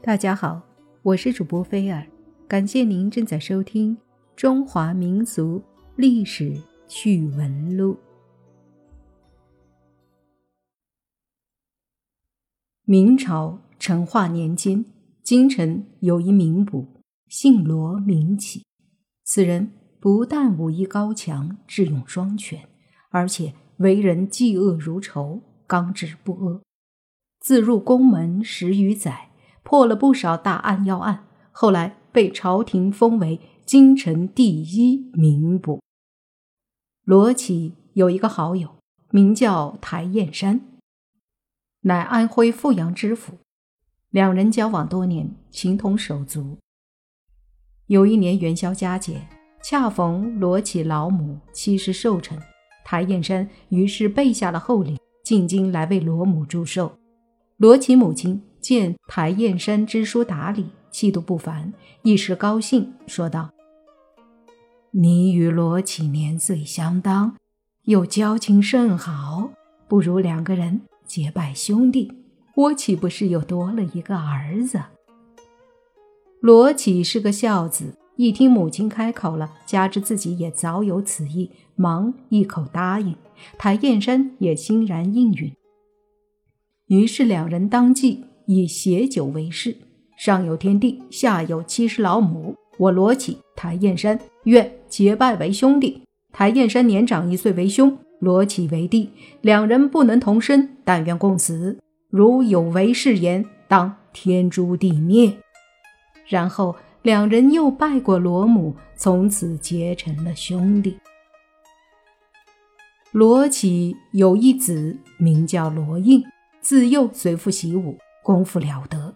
大家好，我是主播菲尔，感谢您正在收听《中华民族历史趣闻录》。明朝成化年间，京城有一名捕，姓罗名启。此人不但武艺高强、智勇双全，而且为人嫉恶如仇、刚直不阿。自入宫门十余载。破了不少大案要案，后来被朝廷封为京城第一名捕。罗启有一个好友，名叫台燕山，乃安徽阜阳知府，两人交往多年，情同手足。有一年元宵佳节，恰逢罗启老母七十寿辰，台燕山于是备下了厚礼，进京来为罗母祝寿。罗启母亲。见台燕山知书达理，气度不凡，一时高兴，说道：“你与罗启年岁相当，又交情甚好，不如两个人结拜兄弟，我岂不是又多了一个儿子？”罗启是个孝子，一听母亲开口了，加之自己也早有此意，忙一口答应。台燕山也欣然应允，于是两人当即。以携酒为誓，上有天地，下有七十老母。我罗启、台燕山愿结拜为兄弟。台燕山年长一岁为兄，罗启为弟。两人不能同生，但愿共死。如有违誓言，当天诛地灭。然后两人又拜过罗母，从此结成了兄弟。罗启有一子，名叫罗应，自幼随父习武。功夫了得。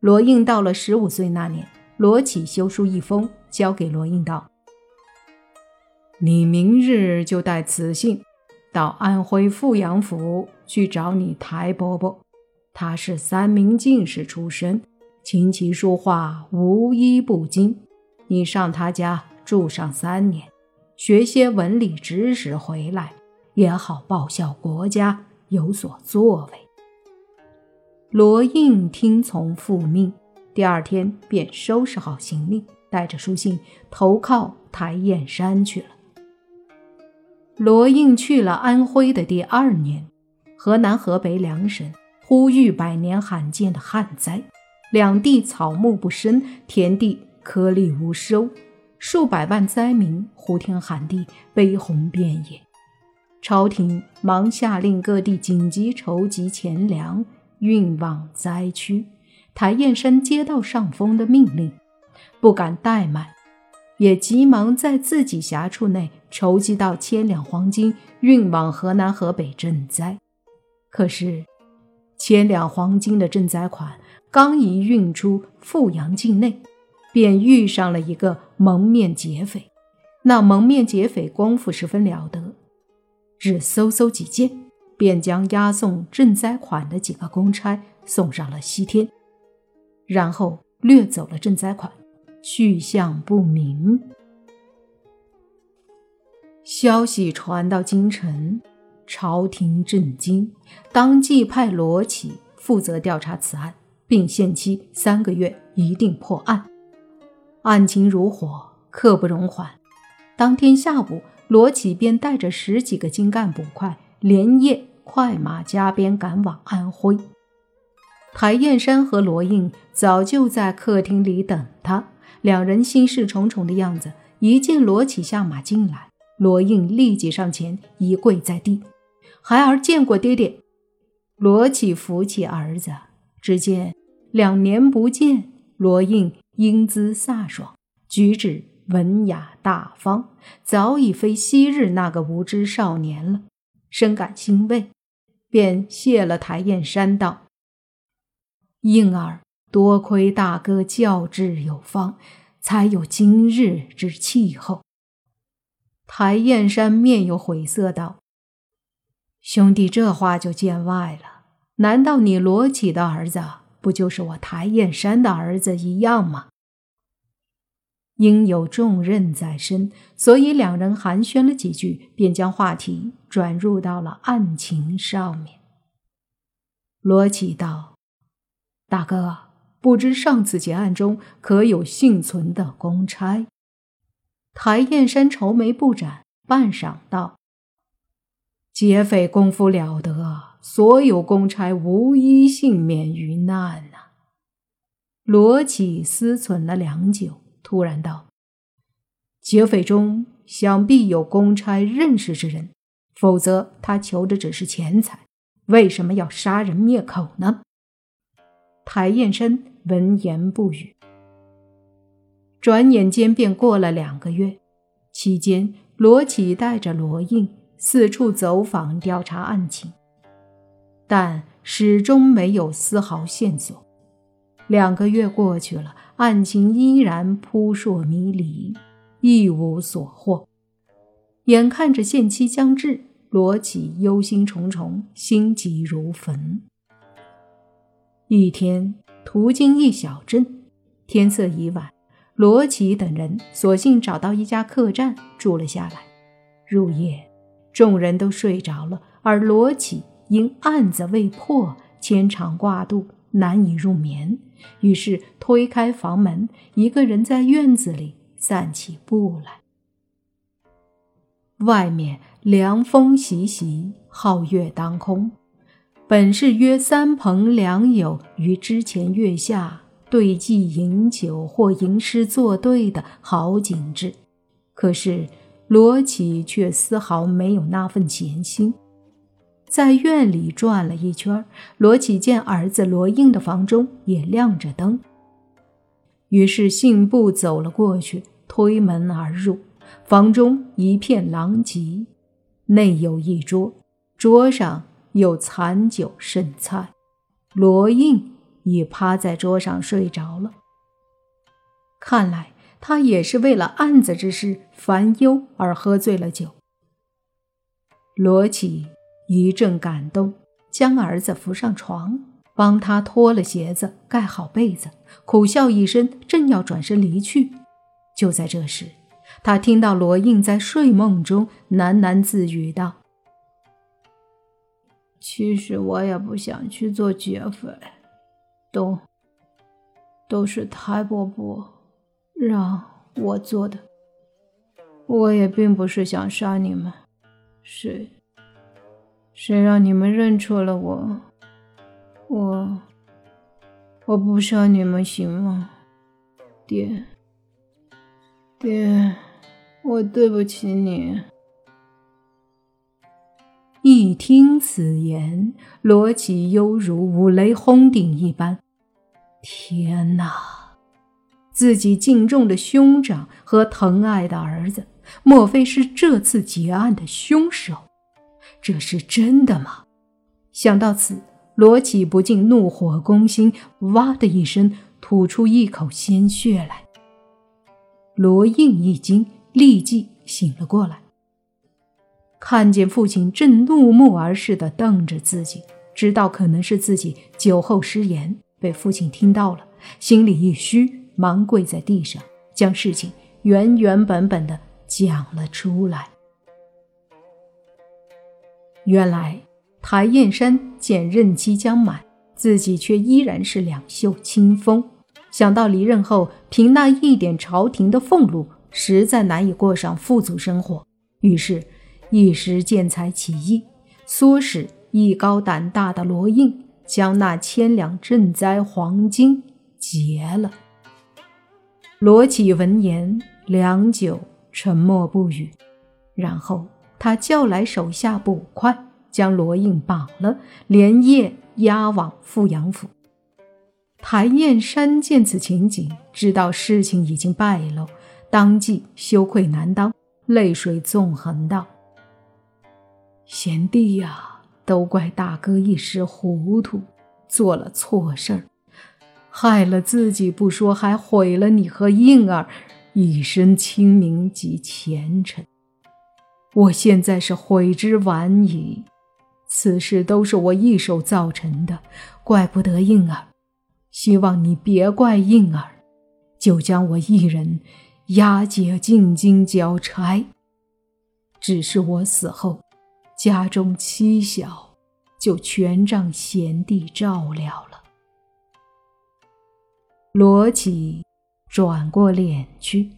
罗应到了十五岁那年，罗启修书一封，交给罗应道：“你明日就带此信，到安徽阜阳府去找你台伯伯。他是三名进士出身，琴棋书画无一不精。你上他家住上三年，学些文理知识回来，也好报效国家，有所作为。”罗应听从父命，第二天便收拾好行李，带着书信投靠台燕山去了。罗应去了安徽的第二年，河南、河北两省忽遇百年罕见的旱灾，两地草木不生，田地颗粒无收，数百万灾民呼天喊地，悲鸿遍野。朝廷忙下令各地紧急筹集钱粮。运往灾区，台燕山接到上峰的命令，不敢怠慢，也急忙在自己辖处内筹集到千两黄金，运往河南、河北赈灾。可是，千两黄金的赈灾款刚一运出阜阳境内，便遇上了一个蒙面劫匪。那蒙面劫匪功夫十分了得，只嗖嗖几剑。便将押送赈灾款的几个公差送上了西天，然后掠走了赈灾款，去向不明。消息传到京城，朝廷震惊，当即派罗启负责调查此案，并限期三个月，一定破案。案情如火，刻不容缓。当天下午，罗启便带着十几个精干捕快，连夜。快马加鞭赶往安徽，台燕山和罗应早就在客厅里等他，两人心事重重的样子。一见罗启下马进来，罗应立即上前一跪在地：“孩儿见过爹爹。”罗启扶起儿子，只见两年不见，罗应英姿飒爽，举止文雅大方，早已非昔日那个无知少年了，深感欣慰。便谢了台燕山道：“应儿多亏大哥教治有方，才有今日之气候。”台燕山面有悔色道：“兄弟这话就见外了。难道你罗启的儿子不就是我台燕山的儿子一样吗？”因有重任在身，所以两人寒暄了几句，便将话题转入到了案情上面。罗启道：“大哥，不知上次劫案中可有幸存的公差。台燕山愁眉不展，半晌道：“劫匪功夫了得，所有公差无一幸免于难呐。”罗启思忖了良久，突然道：“劫匪中想必有公差认识之人，否则他求的只是钱财，为什么要杀人灭口呢？”台燕山闻言不语。转眼间便过了两个月，期间罗启带着罗应四处走访调查案情，但始终没有丝毫线索。两个月过去了，案情依然扑朔迷离，一无所获。眼看着限期将至，罗启忧心忡忡，心急如焚。一天，途经一小镇，天色已晚。罗琦等人索性找到一家客栈住了下来。入夜，众人都睡着了，而罗琦因案子未破，牵肠挂肚，难以入眠。于是推开房门，一个人在院子里散起步来。外面凉风习习，皓月当空，本是约三朋两友于之前月下。对妓饮酒或吟诗作对的好景致，可是罗启却丝毫没有那份闲心。在院里转了一圈，罗启见儿子罗应的房中也亮着灯，于是信步走了过去，推门而入。房中一片狼藉，内有一桌，桌上有残酒剩菜。罗应。已趴在桌上睡着了。看来他也是为了案子之事烦忧而喝醉了酒。罗启一阵感动，将儿子扶上床，帮他脱了鞋子，盖好被子，苦笑一声，正要转身离去。就在这时，他听到罗应在睡梦中喃喃自语道：“其实我也不想去做劫匪。”都都是台伯伯让我做的，我也并不是想杀你们，谁谁让你们认错了我，我我不杀你们行吗？爹爹，我对不起你。一听此言，罗启犹如五雷轰顶一般。天哪！自己敬重的兄长和疼爱的儿子，莫非是这次劫案的凶手？这是真的吗？想到此，罗启不禁怒火攻心，哇的一声吐出一口鲜血来。罗应一惊，立即醒了过来。看见父亲正怒目而视地瞪着自己，知道可能是自己酒后失言被父亲听到了，心里一虚，忙跪在地上，将事情原原本本的讲了出来。原来台燕山见任期将满，自己却依然是两袖清风，想到离任后凭那一点朝廷的俸禄，实在难以过上富足生活，于是。一时见财起意，唆使艺高胆大的罗应将那千两赈灾黄金劫了。罗启闻言，良久沉默不语，然后他叫来手下捕快，将罗应绑了，连夜押往富阳府。谭燕山见此情景，知道事情已经败露，当即羞愧难当，泪水纵横道。贤弟呀，都怪大哥一时糊涂，做了错事儿，害了自己不说，还毁了你和应儿一身清明及前程。我现在是悔之晚矣，此事都是我一手造成的，怪不得应儿。希望你别怪应儿，就将我一人押解进京交差。只是我死后。家中妻小，就全仗贤弟照料了。罗绮转过脸去，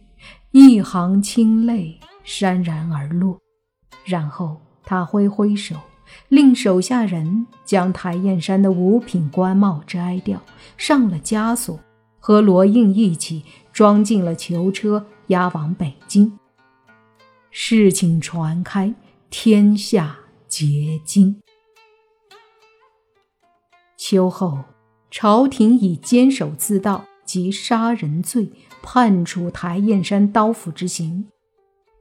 一行清泪潸然而落。然后他挥挥手，令手下人将台燕山的五品官帽摘掉，上了枷锁，和罗应一起装进了囚车，押往北京。事情传开，天下皆惊。秋后，朝廷以监守自盗及杀人罪判处台燕山刀斧之刑。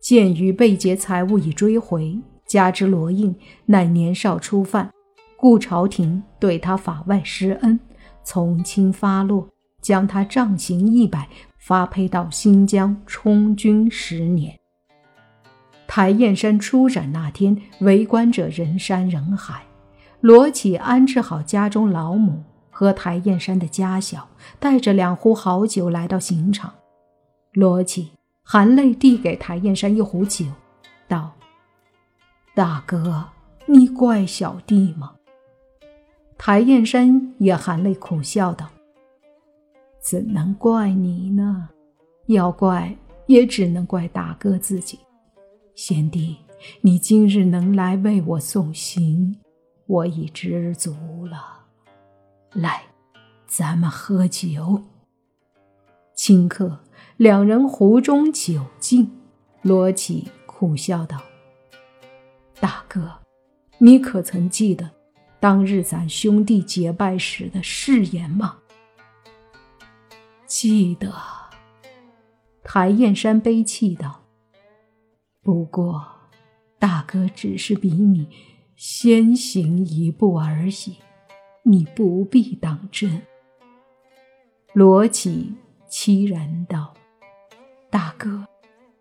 鉴于被劫财物已追回，加之罗应乃年少初犯，故朝廷对他法外施恩，从轻发落，将他杖刑一百，发配到新疆充军十年。台燕山出斩那天，围观者人山人海。罗启安置好家中老母和台燕山的家小，带着两壶好酒来到刑场。罗启含泪递给台燕山一壶酒，道：“大哥，你怪小弟吗？”台燕山也含泪苦笑道：“怎能怪你呢？要怪也只能怪大哥自己。贤弟，你今日能来为我送行。”我已知足了，来，咱们喝酒。顷刻，两人壶中酒尽。罗启苦笑道：“大哥，你可曾记得当日咱兄弟结拜时的誓言吗？”记得。台燕山悲泣道：“不过，大哥只是比你……”先行一步而已，你不必当真。罗启凄然道：“大哥，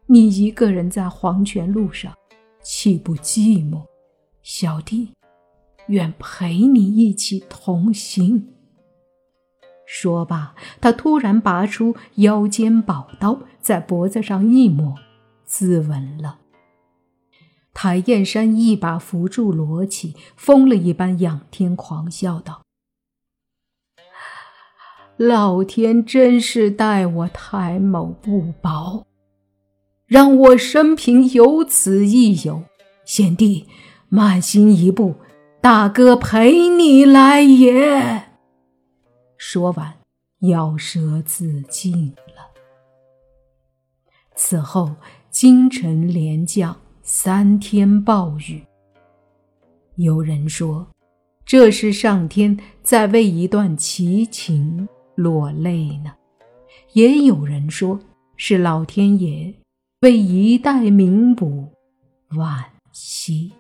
你一个人在黄泉路上，岂不寂寞？小弟愿陪你一起同行。”说罢，他突然拔出腰间宝刀，在脖子上一抹，自刎了。台燕山一把扶住罗启，疯了一般仰天狂笑道：“老天真是待我台某不薄，让我生平有此一游。贤弟，慢行一步，大哥陪你来也。”说完，咬舌自尽了。此后，京城连降。三天暴雨。有人说，这是上天在为一段奇情落泪呢；也有人说，是老天爷为一代名捕惋惜。